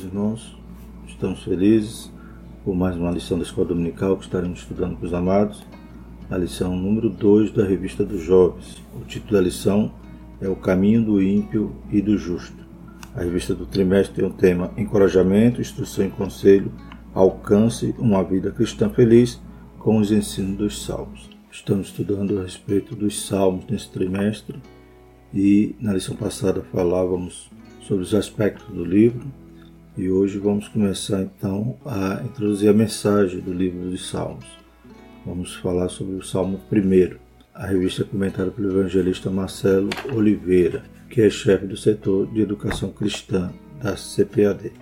meus irmãos. Estamos felizes por mais uma lição da Escola Dominical que estaremos estudando com os amados. A lição número 2 da Revista dos Jovens. O título da lição é O Caminho do Ímpio e do Justo. A revista do trimestre tem o tema Encorajamento, Instrução e Conselho, Alcance uma Vida Cristã Feliz com os ensinos dos Salmos. Estamos estudando a respeito dos Salmos nesse trimestre e na lição passada falávamos sobre os aspectos do livro e hoje vamos começar então a introduzir a mensagem do livro dos Salmos. Vamos falar sobre o Salmo 1. A revista é comentada pelo evangelista Marcelo Oliveira, que é chefe do setor de educação cristã da CPAD.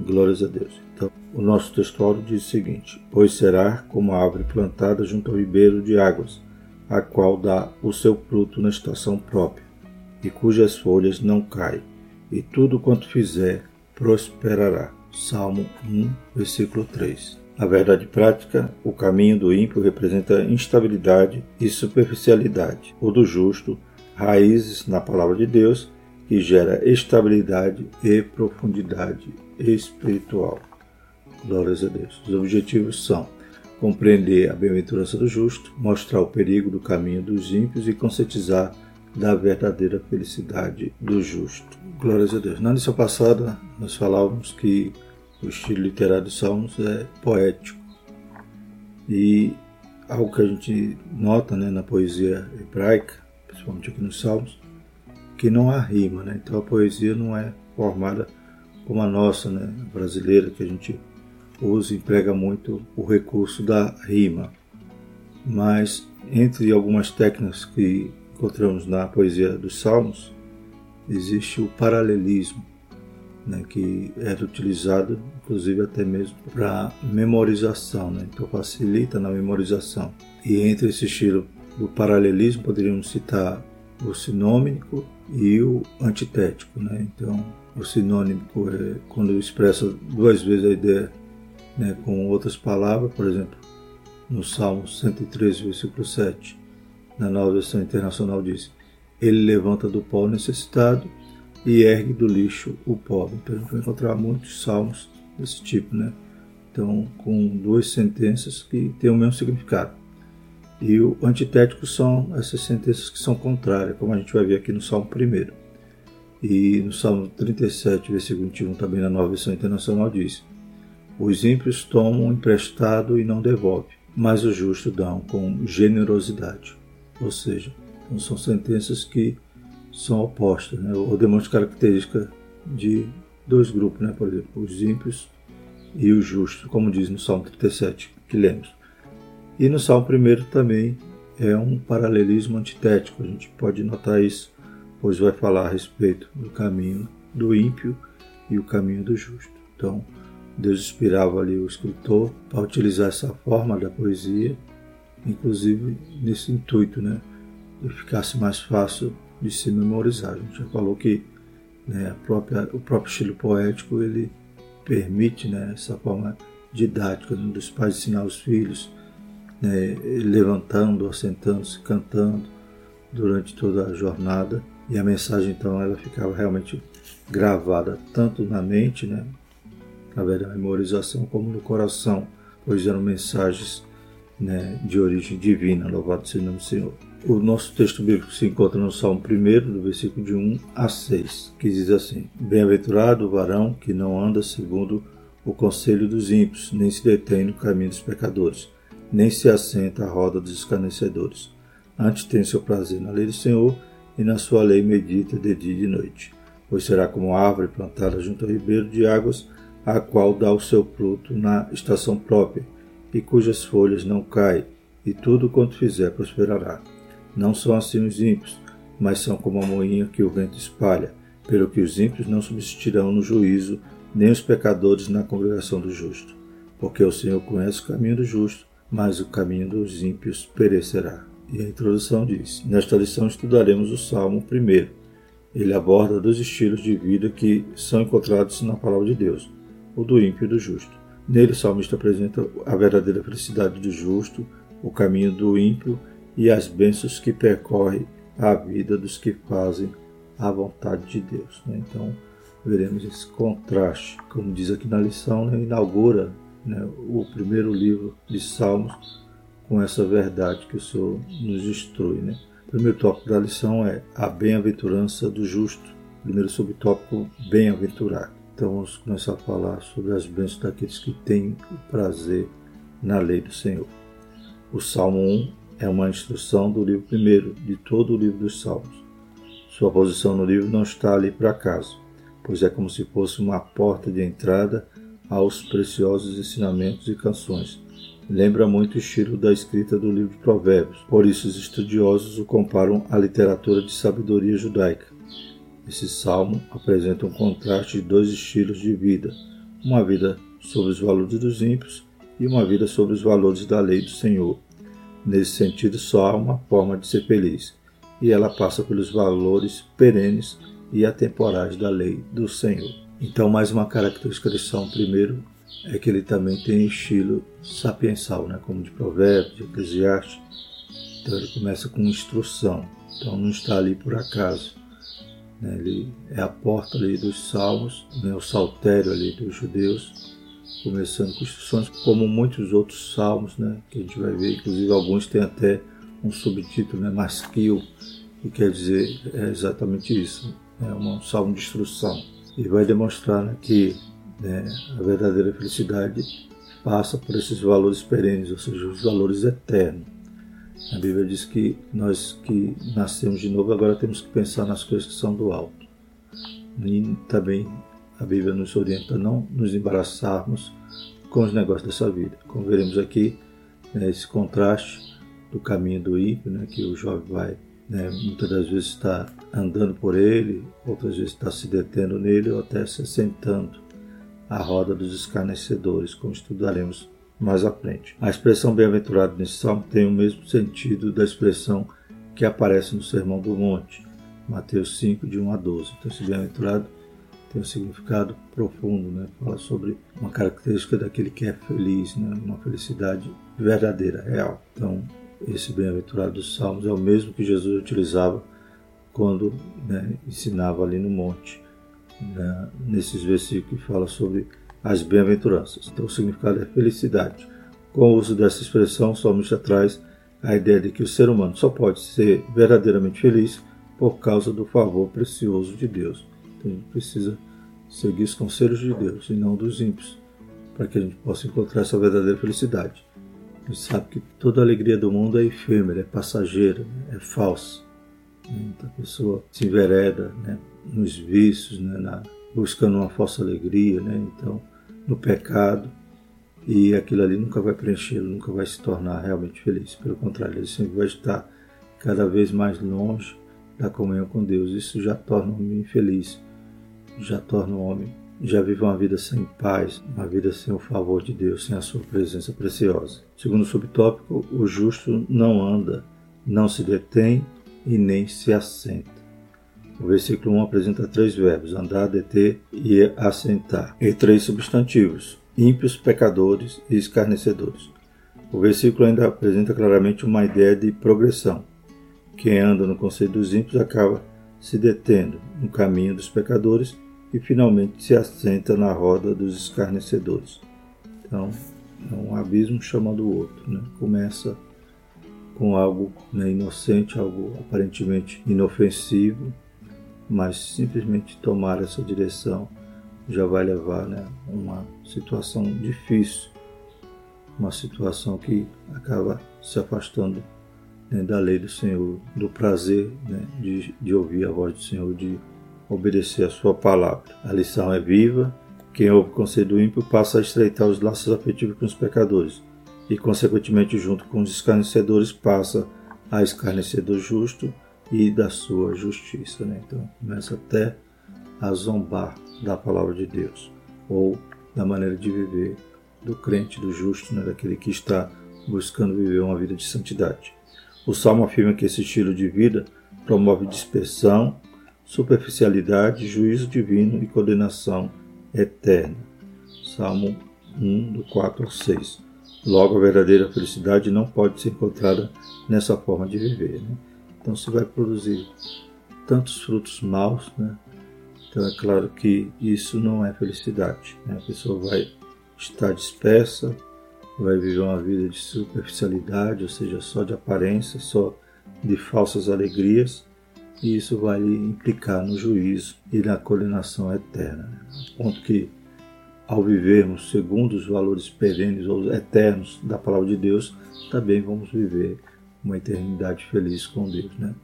Glórias a Deus. Então, o nosso textuário diz o seguinte: Pois será como a árvore plantada junto ao ribeiro de águas, a qual dá o seu fruto na estação própria, e cujas folhas não caem e tudo quanto fizer prosperará. Salmo 1, versículo 3. Na verdade prática, o caminho do ímpio representa instabilidade e superficialidade. O do justo, raízes na palavra de Deus, que gera estabilidade e profundidade espiritual. Glórias a Deus. Os objetivos são compreender a bem-aventurança do justo, mostrar o perigo do caminho dos ímpios e conscientizar da verdadeira felicidade do justo. Glórias a Deus. Na lição passada, nós falávamos que o estilo literário dos Salmos é poético. E algo que a gente nota né, na poesia hebraica, principalmente aqui nos Salmos, que não há rima. Né? Então a poesia não é formada como a nossa, né, brasileira, que a gente usa e emprega muito o recurso da rima. Mas entre algumas técnicas que encontramos na poesia dos Salmos, existe o paralelismo, né, que era utilizado inclusive até mesmo para memorização, né, então facilita na memorização. E entre esse estilo do paralelismo poderíamos citar o sinônico e o antitético. Né? Então, o sinônico é quando expressa duas vezes a ideia né, com outras palavras, por exemplo, no Salmo 103, versículo 7, na nova versão internacional diz: Ele levanta do pó necessitado e ergue do lixo o pobre. Então a gente vai encontrar muitos salmos desse tipo, né? Então, com duas sentenças que têm o mesmo significado. E o antitético são essas sentenças que são contrárias, como a gente vai ver aqui no Salmo 1. E no Salmo 37, versículo 21, também na nova versão internacional, diz: Os ímpios tomam emprestado e não devolvem, mas os justos dão com generosidade. Ou seja, são sentenças que são opostas, né? ou demonstram característica de dois grupos, né? por exemplo, os ímpios e os justos, como diz no Salmo 37, que lemos. E no Salmo 1 também é um paralelismo antitético, a gente pode notar isso, pois vai falar a respeito do caminho do ímpio e o caminho do justo. Então, Deus inspirava ali o escritor para utilizar essa forma da poesia inclusive nesse intuito, né, de ficasse mais fácil de se memorizar. A gente já falou que né, própria, o próprio estilo poético ele permite né, essa forma didática né, dos pais ensinar os filhos, né, levantando, assentando-se, cantando durante toda a jornada e a mensagem então ela ficava realmente gravada tanto na mente, né, através da memorização, como no coração, pois eram mensagens né, de origem divina, louvado seja o nome do Senhor. O nosso texto bíblico se encontra no Salmo 1, do versículo de 1 a 6, que diz assim: Bem-aventurado o varão que não anda segundo o conselho dos ímpios, nem se detém no caminho dos pecadores, nem se assenta à roda dos escarnecedores. Antes tem seu prazer na lei do Senhor, e na sua lei medita de dia e de noite. Pois será como árvore plantada junto ao ribeiro de águas, a qual dá o seu fruto na estação própria e cujas folhas não caem, e tudo quanto fizer prosperará. Não são assim os ímpios, mas são como a moinha que o vento espalha, pelo que os ímpios não subsistirão no juízo, nem os pecadores na congregação do justo. Porque o Senhor conhece o caminho do justo, mas o caminho dos ímpios perecerá. E a introdução diz: Nesta lição estudaremos o Salmo primeiro. Ele aborda dois estilos de vida que são encontrados na palavra de Deus, o do ímpio e do justo. Nele, o salmista apresenta a verdadeira felicidade do justo, o caminho do ímpio e as bênçãos que percorre a vida dos que fazem a vontade de Deus. Né? Então, veremos esse contraste, como diz aqui na lição, né, inaugura né, o primeiro livro de Salmos com essa verdade que o Senhor nos instrui. Né? O primeiro tópico da lição é a bem-aventurança do justo. Primeiro subtópico, bem-aventurado. Então vamos começar a falar sobre as bênçãos daqueles que têm o prazer na lei do Senhor. O Salmo 1 é uma instrução do livro primeiro, de todo o livro dos Salmos. Sua posição no livro não está ali por acaso, pois é como se fosse uma porta de entrada aos preciosos ensinamentos e canções. Lembra muito o estilo da escrita do livro de Provérbios, por isso os estudiosos o comparam à literatura de sabedoria judaica. Esse salmo apresenta um contraste de dois estilos de vida: uma vida sobre os valores dos ímpios e uma vida sobre os valores da lei do Senhor. Nesse sentido, só há uma forma de ser feliz, e ela passa pelos valores perenes e atemporais da lei do Senhor. Então, mais uma característica de Salmo primeiro é que ele também tem estilo sapiensal, né? como de Provérbios, de Eclesiastes. Então, ele começa com instrução, então não está ali por acaso. Né? Ele é a porta ali dos salmos, né? o saltério ali dos judeus, começando com instruções, como muitos outros salmos, né? que a gente vai ver, inclusive alguns têm até um subtítulo, né? Masquil, que quer dizer é exatamente isso, é um salmo de instrução. E vai demonstrar né, que né, a verdadeira felicidade passa por esses valores perenes, ou seja, os valores eternos. A Bíblia diz que nós que nascemos de novo agora temos que pensar nas coisas que são do alto. E também a Bíblia nos orienta a não nos embaraçarmos com os negócios dessa vida. Como veremos aqui, né, esse contraste do caminho do ímpio, né, que o jovem vai, né, muitas das vezes está andando por ele, outras vezes está se detendo nele ou até se sentando à roda dos escarnecedores, como estudaremos mais à frente. A expressão bem-aventurado nesse salmo tem o mesmo sentido da expressão que aparece no Sermão do Monte, Mateus 5, de 1 a 12. Então, esse bem-aventurado tem um significado profundo, né? fala sobre uma característica daquele que é feliz, né? uma felicidade verdadeira, real. Então, esse bem-aventurado dos Salmos é o mesmo que Jesus utilizava quando né, ensinava ali no monte, né? nesses versículos que fala sobre as bem-aventuranças. Então, o significado é felicidade. Com o uso dessa expressão, o salmista traz a ideia de que o ser humano só pode ser verdadeiramente feliz por causa do favor precioso de Deus. Então, a gente precisa seguir os conselhos de Deus e não dos ímpios, para que a gente possa encontrar essa verdadeira felicidade. A gente sabe que toda alegria do mundo é efêmera, é passageira, é falsa. Então, a pessoa se envereda né, nos vícios, né, na, buscando uma falsa alegria. Né, então, no pecado e aquilo ali nunca vai preenchê-lo, nunca vai se tornar realmente feliz. Pelo contrário, ele sempre vai estar cada vez mais longe da comunhão com Deus. Isso já torna o homem infeliz, já torna o homem, já vive uma vida sem paz, uma vida sem o favor de Deus, sem a sua presença preciosa. Segundo o subtópico, o justo não anda, não se detém e nem se assenta. O versículo 1 apresenta três verbos: andar, deter e assentar, e três substantivos: ímpios, pecadores e escarnecedores. O versículo ainda apresenta claramente uma ideia de progressão. Quem anda no conselho dos ímpios acaba se detendo no caminho dos pecadores e finalmente se assenta na roda dos escarnecedores. Então, é um abismo chamando o outro. Né? Começa com algo né, inocente, algo aparentemente inofensivo, mas simplesmente tomar essa direção já vai levar né, uma situação difícil, uma situação que acaba se afastando né, da lei do Senhor, do prazer né, de, de ouvir a voz do Senhor, de obedecer a sua palavra. A lição é viva, quem ouve o conselho do ímpio passa a estreitar os laços afetivos com os pecadores e, consequentemente, junto com os escarnecedores, passa a escarnecer do justo e da sua justiça. Né? Então começa até a zombar da palavra de Deus ou da maneira de viver do crente, do justo, né? daquele que está buscando viver uma vida de santidade. O Salmo afirma que esse estilo de vida promove dispersão, superficialidade, juízo divino e condenação eterna. Salmo 1, do 4 ao 6. Logo, a verdadeira felicidade não pode ser encontrada nessa forma de viver. Né? Então você vai produzir tantos frutos maus, né? Então é claro que isso não é felicidade. Né? A pessoa vai estar dispersa, vai viver uma vida de superficialidade, ou seja, só de aparência, só de falsas alegrias, e isso vai implicar no juízo e na condenação eterna. Né? ponto que, ao vivermos segundo os valores perenes ou eternos da palavra de Deus, também vamos viver uma eternidade feliz com Deus. Né?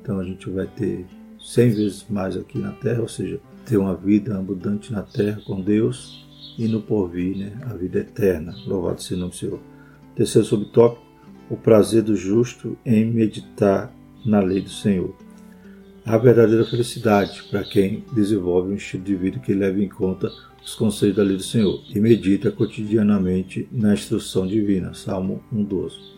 Então a gente vai ter cem vezes mais aqui na terra, ou seja, ter uma vida abundante na terra com Deus e no porvir, né, a vida eterna. Louvado seja o nome do Senhor. Terceiro subtópico, o prazer do justo em meditar na lei do Senhor. A verdadeira felicidade para quem desenvolve um estilo de vida que leva em conta os conselhos da lei do Senhor e medita cotidianamente na instrução divina. Salmo 1,12.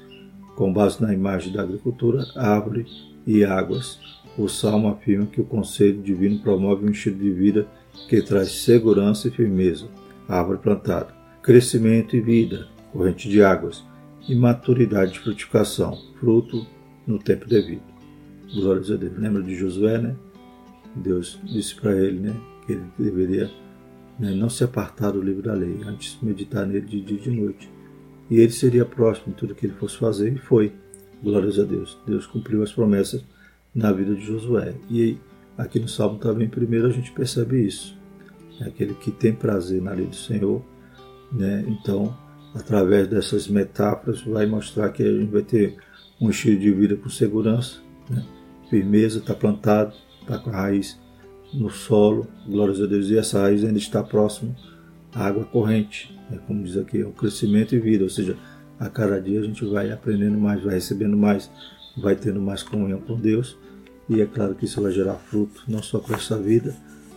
Com base na imagem da agricultura, árvore e águas, o Salmo afirma que o conselho divino promove um estilo de vida que traz segurança e firmeza, árvore plantada, crescimento e vida, corrente de águas, e maturidade de frutificação, fruto no tempo devido. Glórias a Deus. Lembra de Josué, né? Deus disse para ele, né, que ele deveria né, não se apartar do livro da lei, antes meditar nele de dia e de noite. E ele seria próximo em tudo que ele fosse fazer, e foi. Glórias a Deus. Deus cumpriu as promessas na vida de Josué. E aqui no Salmo também, primeiro, a gente percebe isso. É aquele que tem prazer na lei do Senhor, né? Então, através dessas metáforas, vai mostrar que a gente vai ter um estilo de vida com segurança, né? firmeza, está plantado, está com a raiz no solo, glórias a Deus, e essa raiz ainda está próximo à água corrente, né? como diz aqui, é o crescimento e vida, ou seja, a cada dia a gente vai aprendendo mais, vai recebendo mais, vai tendo mais comunhão com Deus, e é claro que isso vai gerar fruto, não só para essa vida,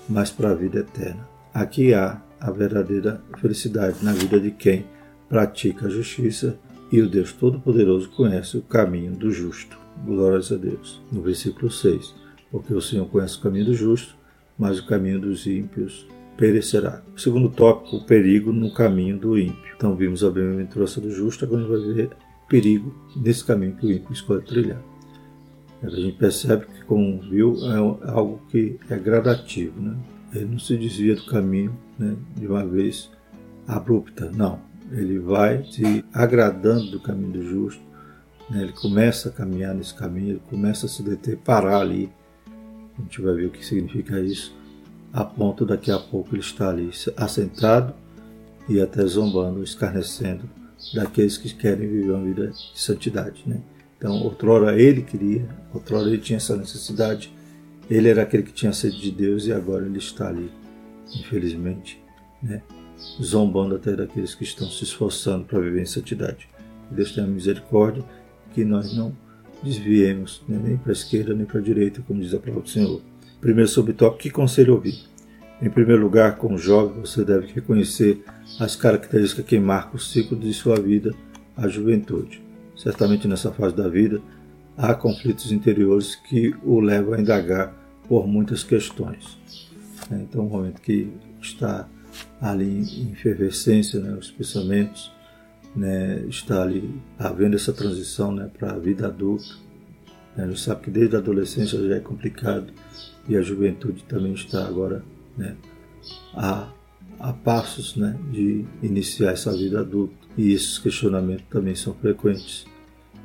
mas para a vida eterna. Aqui há a verdadeira felicidade na vida de quem pratica a justiça e o Deus Todo-Poderoso conhece o caminho do justo. Glórias a Deus. No versículo 6. Porque o Senhor conhece o caminho do justo, mas o caminho dos ímpios perecerá. O segundo tópico, o perigo no caminho do ímpio. Então vimos a bem-aventurança do justo, agora a gente vai ver perigo nesse caminho que o ímpio escolhe trilhar. A gente percebe que, como viu, é algo que é gradativo. Né? Ele não se desvia do caminho né, de uma vez abrupta, não. Ele vai se agradando do caminho do justo, né? ele começa a caminhar nesse caminho, ele começa a se deter, parar ali. A gente vai ver o que significa isso, a ponto daqui a pouco ele está ali assentado e até zombando, escarnecendo daqueles que querem viver uma vida de santidade. Né? Então, outrora ele queria, outrora ele tinha essa necessidade, ele era aquele que tinha sede de Deus e agora ele está ali, infelizmente, né? zombando até daqueles que estão se esforçando para viver em santidade. Deus tenha misericórdia, que nós não desviemos né? nem para a esquerda nem para a direita, como diz a palavra do Senhor. Primeiro subtópico, que conselho ouvir? Em primeiro lugar, como jovem, você deve reconhecer as características que marcam o ciclo de sua vida, a juventude. Certamente nessa fase da vida, há conflitos interiores que o levam a indagar por muitas questões. Então, é um momento que está ali em efervescência, né, os pensamentos, né, está ali havendo essa transição né, para a vida adulta. Né, a gente sabe que desde a adolescência já é complicado e a juventude também está agora né, a, a passos né, de iniciar essa vida adulta. E esses questionamentos também são frequentes.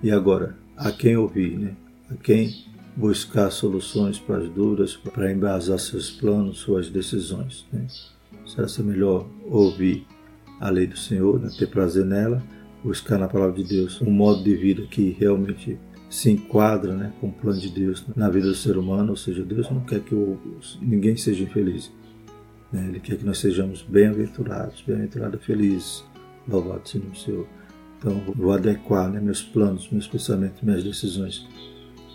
E agora, a quem ouvir? Né? A quem buscar soluções para as dúvidas, para embasar seus planos, suas decisões? Né? Será ser melhor ouvir a lei do Senhor, né? ter prazer nela, buscar na palavra de Deus um modo de vida que realmente se enquadra né, com o plano de Deus na vida do ser humano, ou seja, Deus não quer que o, ninguém seja infeliz. Né? Ele quer que nós sejamos bem-aventurados, bem-aventurados, felizes. Louvado seja o Senhor. Então, vou adequar né, meus planos, meus pensamentos, minhas decisões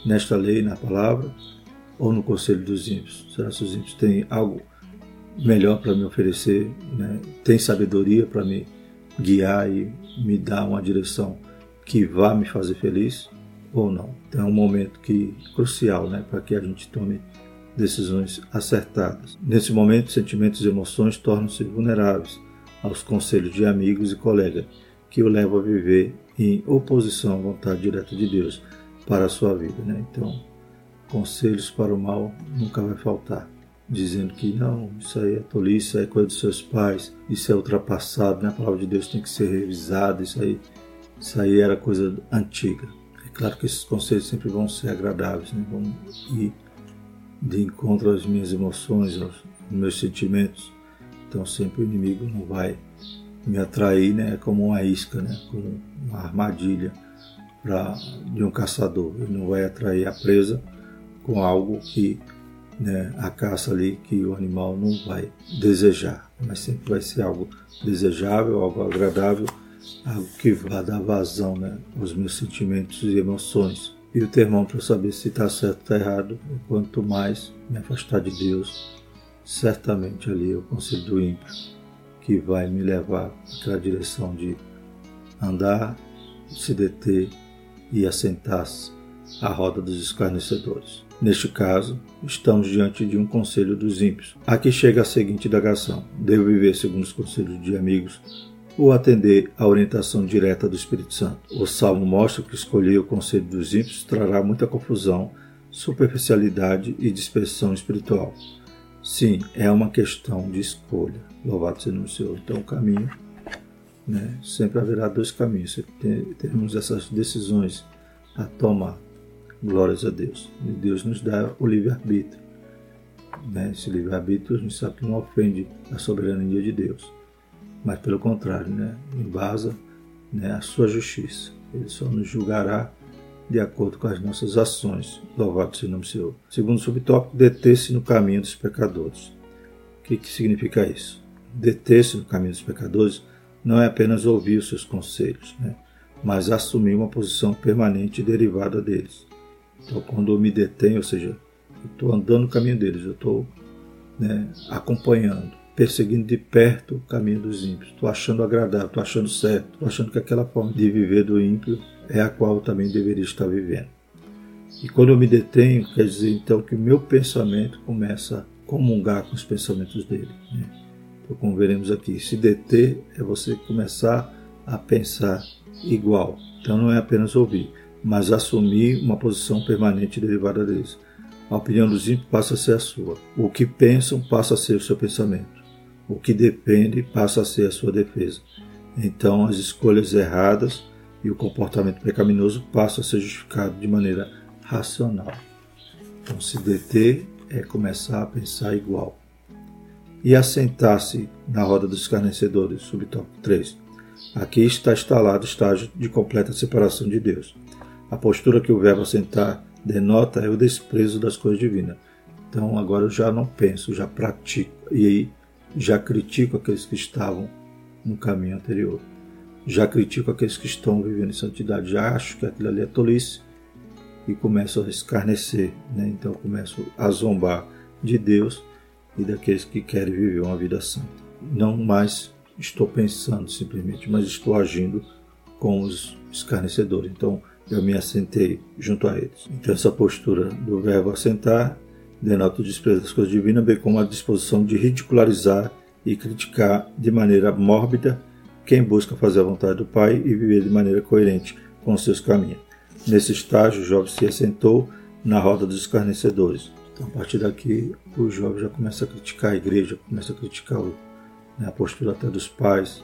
nesta lei, na palavra, ou no conselho dos ímpios. Será que os ímpios têm algo melhor para me oferecer? Né? Tem sabedoria para me guiar e me dar uma direção que vá me fazer feliz ou não? Então, é um momento que crucial né, para que a gente tome decisões acertadas. Nesse momento, sentimentos e emoções tornam-se vulneráveis aos conselhos de amigos e colegas que o levam a viver em oposição à vontade direta de Deus para a sua vida. Né? Então, conselhos para o mal nunca vai faltar. dizendo que não, isso aí é tolice, isso aí é coisa dos seus pais, isso é ultrapassado, né? a palavra de Deus tem que ser revisada, isso aí, isso aí era coisa antiga. É claro que esses conselhos sempre vão ser agradáveis, né? vão ir de encontro às minhas emoções, aos meus sentimentos. Então sempre o inimigo não vai me atrair, né? Como uma isca, né? Como uma armadilha pra, de um caçador. Ele não vai atrair a presa com algo que né, a caça ali que o animal não vai desejar, mas sempre vai ser algo desejável, algo agradável, algo que vai dar vazão né, aos meus sentimentos e emoções. E o termômetro para saber se está certo ou está errado, quanto mais me afastar de Deus, certamente ali o conselho do ímpio que vai me levar para a direção de andar, se deter e assentar-se à roda dos escarnecedores. Neste caso, estamos diante de um conselho dos ímpios. Aqui chega a seguinte indagação: devo viver segundo os conselhos de amigos ou atender à orientação direta do Espírito Santo? O Salmo mostra que escolher o conselho dos ímpios trará muita confusão, superficialidade e dispersão espiritual. Sim, é uma questão de escolha. Louvado seja o Senhor. Então, o caminho, né, sempre haverá dois caminhos. Temos essas decisões a tomar. Glórias a Deus. E Deus nos dá o livre-arbítrio. Né? Esse livre-arbítrio a gente sabe que não ofende a soberania de Deus, mas pelo contrário, né? embasa né, a sua justiça. Ele só nos julgará de acordo com as nossas ações. Louvado seja o nome do Senhor. Segundo subtópico, deter-se no caminho dos pecadores. O que, que significa isso? Deter-se no caminho dos pecadores não é apenas ouvir os seus conselhos, né? mas assumir uma posição permanente derivada deles. Então, quando eu me detenho, ou seja, eu estou andando no caminho deles, eu estou né, acompanhando, perseguindo de perto o caminho dos ímpios, estou achando agradável, estou achando certo, estou achando que aquela forma de viver do ímpio é a qual eu também deveria estar vivendo. E quando eu me detenho, quer dizer então que o meu pensamento começa a comungar com os pensamentos dele. Né? Então, como veremos aqui, se deter é você começar a pensar igual. Então não é apenas ouvir, mas assumir uma posição permanente derivada deles. A opinião dos ímpios passa a ser a sua. O que pensam passa a ser o seu pensamento. O que depende passa a ser a sua defesa. Então as escolhas erradas e o comportamento pecaminoso passam a ser justificado de maneira racional. Então se deter é começar a pensar igual. E assentar-se na roda dos escarnecedores, subtópico 3. Aqui está instalado o estágio de completa separação de Deus. A postura que o verbo assentar denota é o desprezo das coisas divinas. Então agora eu já não penso, já pratico e aí já critico aqueles que estavam no caminho anterior. Já critico aqueles que estão vivendo em santidade, já acho que aquilo ali é tolice e começo a escarnecer, né? então começo a zombar de Deus e daqueles que querem viver uma vida santa. Não mais estou pensando simplesmente, mas estou agindo com os escarnecedores. Então, eu me assentei junto a eles. Então, essa postura do verbo assentar denota o desprezo das coisas divinas, bem como a disposição de ridicularizar e criticar de maneira mórbida quem busca fazer a vontade do Pai e viver de maneira coerente com seus caminhos. Nesse estágio, Job se assentou na roda dos escarnecedores. Então, a partir daqui, o Job já começa a criticar a igreja, começa a criticar né, a postura até dos pais,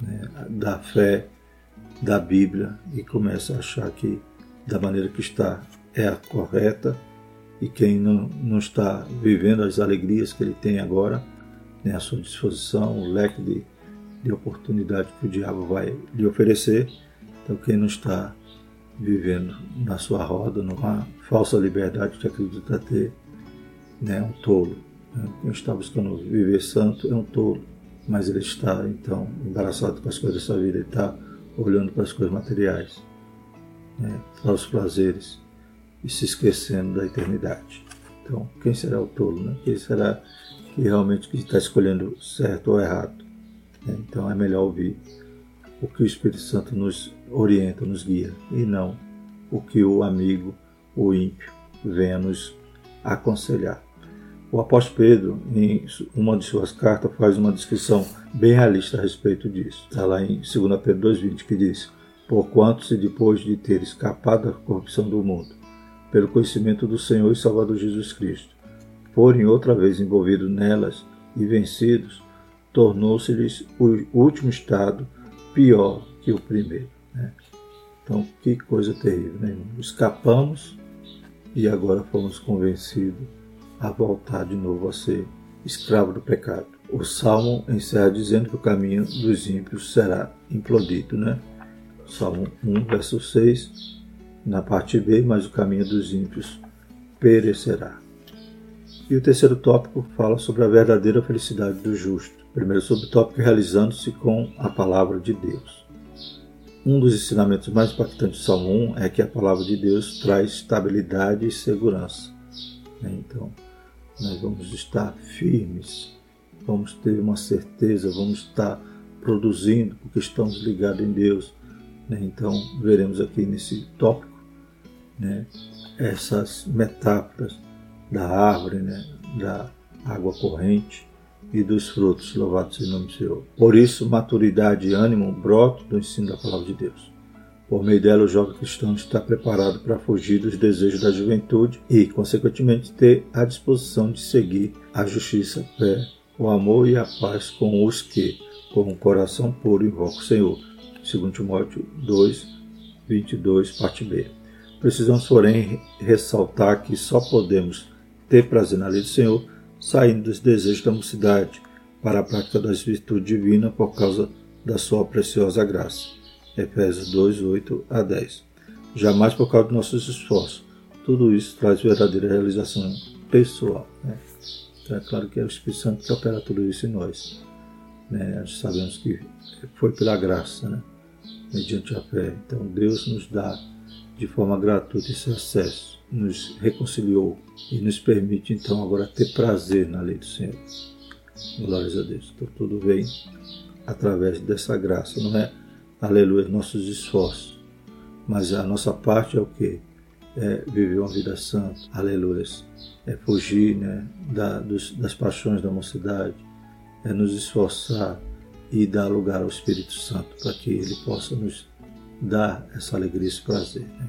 né, da fé, da Bíblia e começa a achar que da maneira que está é a correta e quem não, não está vivendo as alegrias que ele tem agora, né, a sua disposição, o leque de, de oportunidade que o diabo vai lhe oferecer, então quem não está vivendo na sua roda, numa falsa liberdade que acredita ter, né, é um tolo. Quem está buscando viver santo é um tolo, mas ele está então embaraçado com as coisas dessa vida, ele está olhando para as coisas materiais, né, para os prazeres e se esquecendo da eternidade. Então, quem será o tolo? Né? Quem será que realmente está escolhendo certo ou errado? Né? Então, é melhor ouvir o que o Espírito Santo nos orienta, nos guia, e não o que o amigo, o ímpio, venha nos aconselhar. O apóstolo Pedro, em uma de suas cartas, faz uma descrição bem realista a respeito disso. Está lá em 2 Pedro 2,20 que diz: Porquanto, se depois de ter escapado da corrupção do mundo, pelo conhecimento do Senhor e Salvador Jesus Cristo, forem outra vez envolvidos nelas e vencidos, tornou-se-lhes o último estado pior que o primeiro. Né? Então, que coisa terrível, né? Escapamos e agora fomos convencidos a voltar de novo a ser escravo do pecado. O Salmo encerra dizendo que o caminho dos ímpios será implodido, né? Salmo 1, verso 6, na parte B, mas o caminho dos ímpios perecerá. E o terceiro tópico fala sobre a verdadeira felicidade do justo. Primeiro subtópico realizando-se com a palavra de Deus. Um dos ensinamentos mais impactantes do Salmo 1 é que a palavra de Deus traz estabilidade e segurança. Né? Então, nós vamos estar firmes, vamos ter uma certeza, vamos estar produzindo porque estamos ligados em Deus. Né? Então, veremos aqui nesse tópico né? essas metáforas da árvore, né? da água corrente e dos frutos. Louvado seja o nome do Senhor. Por isso, maturidade e ânimo brotam do ensino da palavra de Deus. Por meio dela, o jovem cristão está preparado para fugir dos desejos da juventude e, consequentemente, ter a disposição de seguir a justiça, a fé, o amor e a paz com os que, com um coração puro, invocam o Senhor. 2 Timóteo 2, 22, parte B. Precisamos, porém, ressaltar que só podemos ter prazer na lei do Senhor saindo dos desejos da mocidade para a prática das virtudes divinas por causa da sua preciosa graça. Efésios 2, 8 a 10. Jamais por causa dos nossos esforços. Tudo isso traz verdadeira realização pessoal. Né? Então é claro que é o Espírito Santo que opera tudo isso em nós. Né? Nós sabemos que foi pela graça, né? mediante a fé. Então Deus nos dá de forma gratuita esse acesso, nos reconciliou e nos permite então agora ter prazer na lei do Senhor. Glórias a Deus. Então tudo vem através dessa graça, não é aleluia, nossos esforços. Mas a nossa parte é o que? É viver uma vida santa, aleluia. É fugir né, da, dos, das paixões da mocidade, é nos esforçar e dar lugar ao Espírito Santo para que ele possa nos dar essa alegria, esse prazer. Né?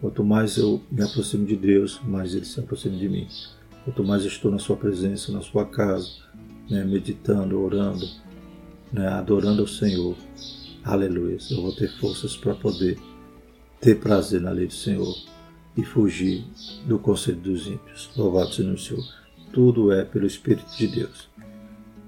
Quanto mais eu me aproximo de Deus, mais ele se aproxima de mim. Quanto mais eu estou na sua presença, na sua casa, né, meditando, orando, né, adorando ao Senhor, Aleluia. Eu vou ter forças para poder ter prazer na lei do Senhor e fugir do conselho dos ímpios. Louvado seja o Senhor. Tudo é pelo Espírito de Deus.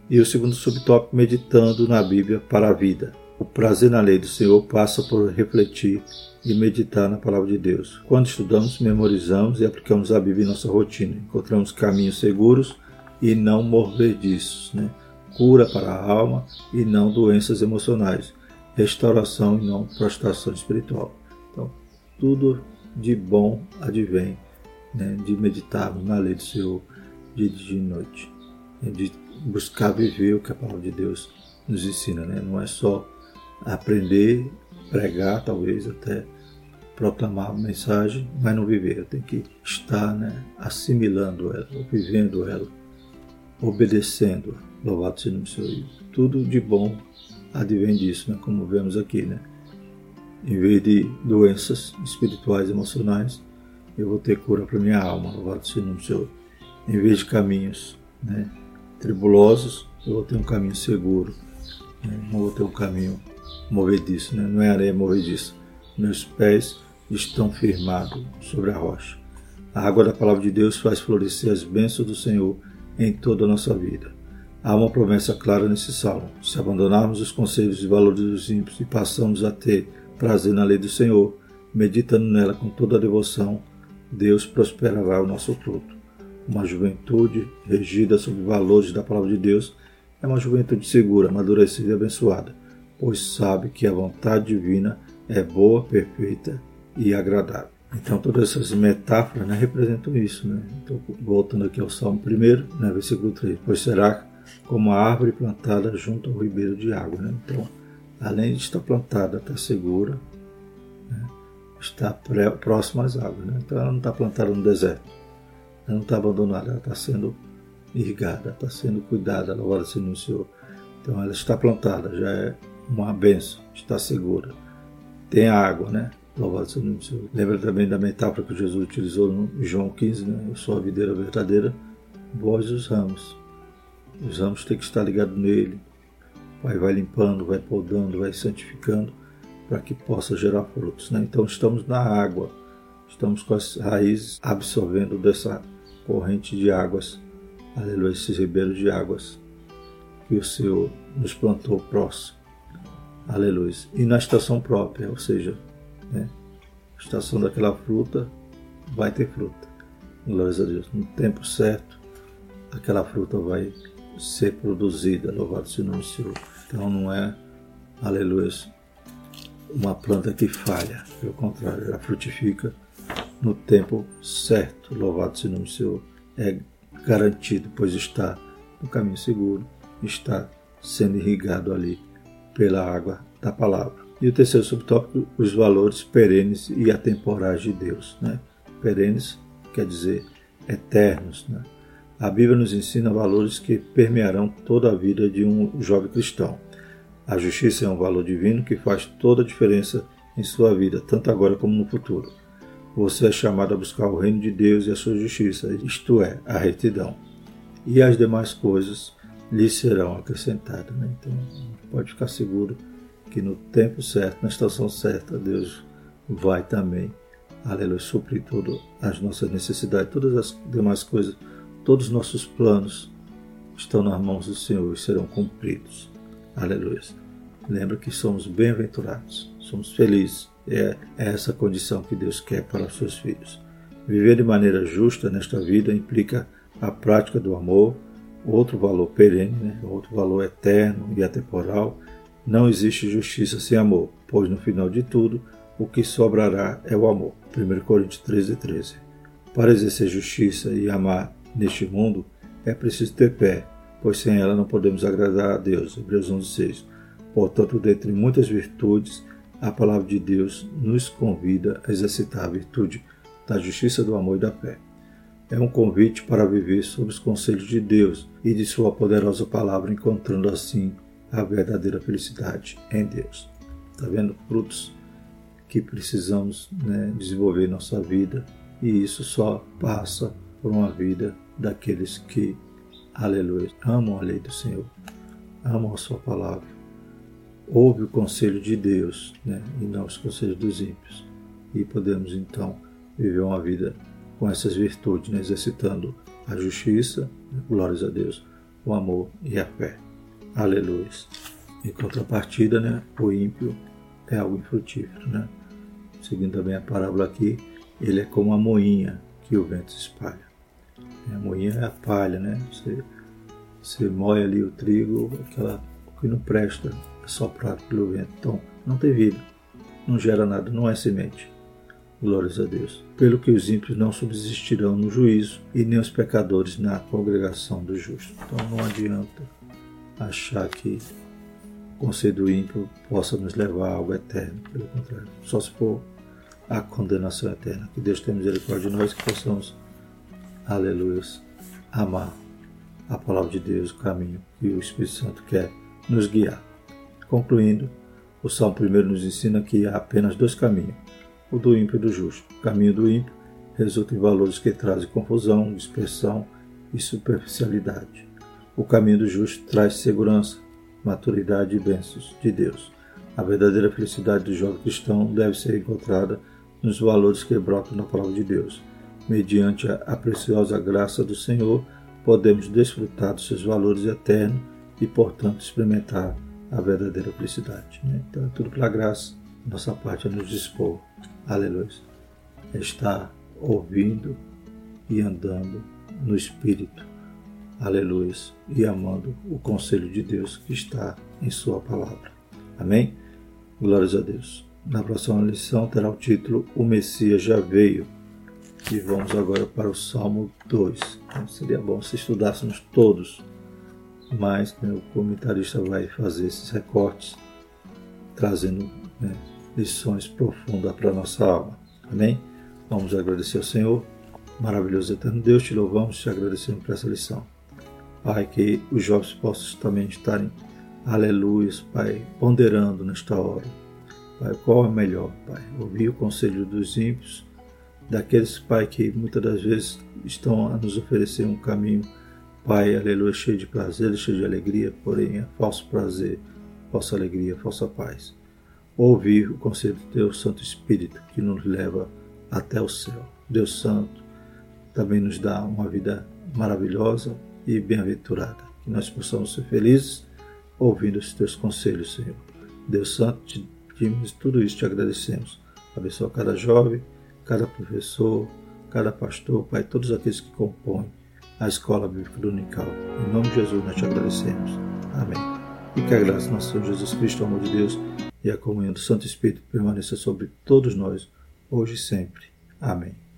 E o segundo subtópico, meditando na Bíblia para a vida. O prazer na lei do Senhor passa por refletir e meditar na palavra de Deus. Quando estudamos, memorizamos e aplicamos a Bíblia em nossa rotina. Encontramos caminhos seguros e não movediços, né? cura para a alma e não doenças emocionais restauração e não prostração espiritual. Então, tudo de bom advém né, de meditarmos na lei do Senhor de dia e noite, de buscar viver o que a palavra de Deus nos ensina. Né? Não é só aprender, pregar, talvez até proclamar a mensagem, mas não viver. Eu tenho que estar né, assimilando ela, vivendo ela, obedecendo. Louvado seja o Senhor. Tudo de bom advém disso, né? como vemos aqui. Né? Em vez de doenças espirituais emocionais, eu vou ter cura para minha alma, louvado seja o Senhor. Em vez de caminhos né, tribulosos, eu vou ter um caminho seguro, né? não vou ter um caminho movediço, né? não é areia movediça. Meus pés estão firmados sobre a rocha. A água da palavra de Deus faz florescer as bênçãos do Senhor em toda a nossa vida. Há uma promessa clara nesse salmo. Se abandonarmos os conselhos e valores dos ímpios e passamos a ter prazer na lei do Senhor, meditando nela com toda a devoção, Deus prosperará o nosso fruto. Uma juventude regida sob valores da palavra de Deus é uma juventude segura, amadurecida e abençoada, pois sabe que a vontade divina é boa, perfeita e agradável. Então todas essas metáforas né, representam isso. Né? Então, voltando aqui ao Salmo 1, né, versículo 3. Pois será como a árvore plantada junto ao ribeiro de água. Né? Então, além de estar plantada, está segura, né? está próxima às águas. Né? Então, ela não está plantada no deserto, ela não está abandonada, ela está sendo irrigada, está sendo cuidada, louvada seja o Senhor. Então, ela está plantada, já é uma benção, está segura. Tem água, né? Louvado seja o Senhor. Lembra também da metáfora que Jesus utilizou no João 15, né? Eu sou a videira verdadeira Vós os ramos. Os ramos têm que estar ligados nele. O Pai vai limpando, vai podando, vai santificando para que possa gerar frutos. Né? Então estamos na água, estamos com as raízes absorvendo dessa corrente de águas, aleluia, esses ribeiros de águas que o Senhor nos plantou próximo, aleluia. E na estação própria, ou seja, né, a estação daquela fruta vai ter fruta, glórias a Deus. No tempo certo, aquela fruta vai ser produzida, louvado seja o nome do Senhor. Então não é, aleluia, uma planta que falha, pelo contrário, ela frutifica no tempo certo, louvado seja o nome do Senhor. É garantido, pois está no caminho seguro, está sendo irrigado ali pela água da palavra. E o terceiro subtópico, os valores perenes e atemporais de Deus. Né? Perenes quer dizer eternos. Né? A Bíblia nos ensina valores que permearão toda a vida de um jovem cristão. A justiça é um valor divino que faz toda a diferença em sua vida, tanto agora como no futuro. Você é chamado a buscar o reino de Deus e a sua justiça, isto é, a retidão. E as demais coisas lhe serão acrescentadas. Né? Então, pode ficar seguro que no tempo certo, na estação certa, Deus vai também, aleluia, suprir todas as nossas necessidades, todas as demais coisas Todos os nossos planos estão nas mãos do Senhor e serão cumpridos. Aleluia. Lembra que somos bem-aventurados, somos felizes. É essa condição que Deus quer para os seus filhos. Viver de maneira justa nesta vida implica a prática do amor, outro valor perene, né? outro valor eterno e atemporal. Não existe justiça sem amor, pois no final de tudo, o que sobrará é o amor. 1 Coríntios 13, 13. Para exercer justiça e amar neste mundo, é preciso ter fé, pois sem ela não podemos agradar a Deus. Hebreus 11:6. Portanto, dentre muitas virtudes, a palavra de Deus nos convida a exercitar a virtude da justiça, do amor e da fé. É um convite para viver sob os conselhos de Deus e de Sua poderosa palavra, encontrando assim a verdadeira felicidade em Deus. Está vendo? Frutos que precisamos né, desenvolver em nossa vida e isso só passa por uma vida daqueles que, aleluia, amam a lei do Senhor, amam a sua palavra, ouve o conselho de Deus né, e não os conselhos dos ímpios. E podemos então viver uma vida com essas virtudes, né, exercitando a justiça, né, glórias a Deus, o amor e a fé. Aleluia. Em contrapartida, né, o ímpio é algo infrutífero. Né? Seguindo também a parábola aqui, ele é como a moinha que o vento espalha. A moinha é a palha, né? Você, você moe ali o trigo, aquela que não presta, é soprado pelo vento. Então, não tem vida, não gera nada, não é semente. Glórias a Deus. Pelo que os ímpios não subsistirão no juízo e nem os pecadores na congregação dos justos. Então não adianta achar que o conselho do ímpio possa nos levar a algo eterno. Pelo contrário, só se for a condenação eterna. Que Deus tenha misericórdia de nós que possamos aleluia, amar a palavra de Deus, o caminho que o Espírito Santo quer nos guiar. Concluindo, o Salmo primeiro nos ensina que há apenas dois caminhos, o do ímpio e do justo. O caminho do ímpio resulta em valores que trazem confusão, dispersão e superficialidade. O caminho do justo traz segurança, maturidade e bênçãos de Deus. A verdadeira felicidade do jovem cristão deve ser encontrada nos valores que brotam na palavra de Deus mediante a preciosa graça do Senhor, podemos desfrutar dos seus valores eternos e, portanto, experimentar a verdadeira felicidade. Né? Então, é tudo pela graça, nossa parte é nos dispor, aleluia, estar ouvindo e andando no Espírito, aleluia, e amando o conselho de Deus que está em Sua palavra. Amém? Glórias a Deus. Na próxima lição terá o título O Messias já veio e vamos agora para o Salmo 2. Então, seria bom se estudássemos todos, mas né, o comentarista vai fazer esses recortes, trazendo né, lições profundas para a nossa alma. Amém? Vamos agradecer ao Senhor. Maravilhoso eterno Deus, te louvamos te agradecemos por essa lição. Pai, que os jovens possam também estarem, aleluia, Pai, ponderando nesta hora. Pai, qual é melhor, Pai? Ouvir o conselho dos ímpios daqueles, Pai, que muitas das vezes estão a nos oferecer um caminho Pai, aleluia, cheio de prazer, cheio de alegria, porém é falso prazer, falsa alegria, falsa paz. Ouvir o conselho de Deus Santo Espírito que nos leva até o céu. Deus Santo também nos dá uma vida maravilhosa e bem-aventurada. Que nós possamos ser felizes ouvindo os teus conselhos, Senhor. Deus Santo, te pedimos tudo isso, te agradecemos. Abençoa cada jovem, cada professor, cada pastor, Pai, todos aqueles que compõem a Escola Bíblica Dominical. Em nome de Jesus nós te agradecemos. Amém. E que a graça do nosso Senhor Jesus Cristo, o amor de Deus e a comunhão do Santo Espírito permaneça sobre todos nós, hoje e sempre. Amém.